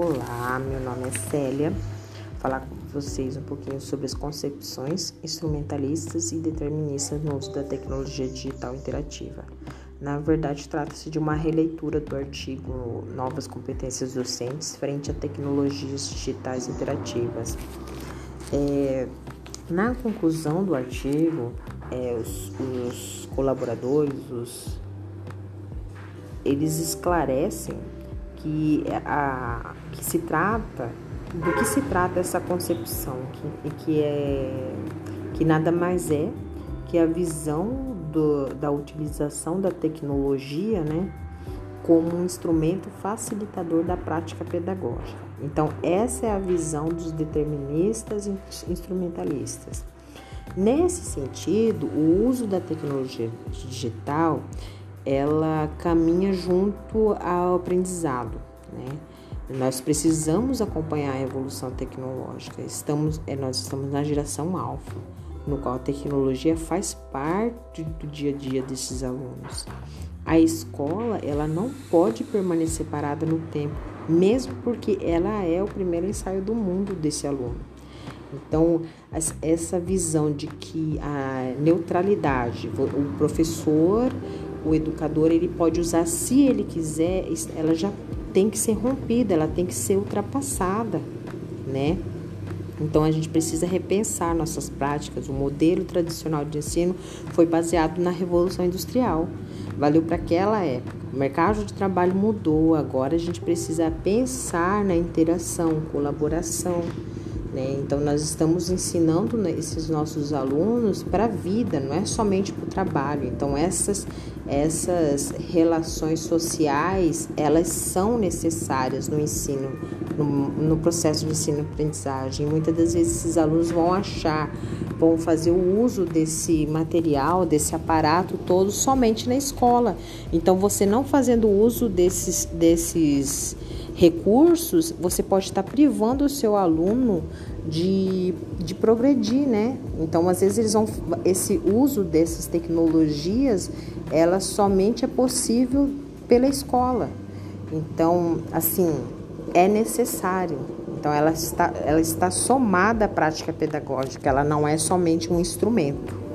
Olá, meu nome é Célia. Vou falar com vocês um pouquinho sobre as concepções instrumentalistas e deterministas no uso da tecnologia digital interativa. Na verdade, trata-se de uma releitura do artigo Novas competências docentes frente a tecnologias digitais interativas. É, na conclusão do artigo, é, os, os colaboradores, os, eles esclarecem que, a, que se trata, do que se trata essa concepção, que, que, é, que nada mais é que a visão do, da utilização da tecnologia, né, como um instrumento facilitador da prática pedagógica. Então, essa é a visão dos deterministas e instrumentalistas. Nesse sentido, o uso da tecnologia digital ela caminha junto ao aprendizado, né? Nós precisamos acompanhar a evolução tecnológica. Estamos, é, nós estamos na geração alfa, no qual a tecnologia faz parte do dia a dia desses alunos. A escola, ela não pode permanecer parada no tempo, mesmo porque ela é o primeiro ensaio do mundo desse aluno. Então, essa visão de que a neutralidade, o professor o educador ele pode usar se ele quiser, ela já tem que ser rompida, ela tem que ser ultrapassada, né? Então a gente precisa repensar nossas práticas. O modelo tradicional de ensino foi baseado na revolução industrial. Valeu para aquela época. O mercado de trabalho mudou. Agora a gente precisa pensar na interação, colaboração. Né? Então, nós estamos ensinando né, esses nossos alunos para a vida, não é somente para o trabalho. Então, essas, essas relações sociais, elas são necessárias no ensino, no, no processo de ensino-aprendizagem. Muitas das vezes esses alunos vão achar, vão fazer o uso desse material, desse aparato todo somente na escola. Então, você não fazendo uso desses, desses recursos, você pode estar privando o seu aluno de, de progredir, né? Então, às vezes eles vão esse uso dessas tecnologias, ela somente é possível pela escola. Então, assim, é necessário. Então, ela está, ela está somada à prática pedagógica, ela não é somente um instrumento.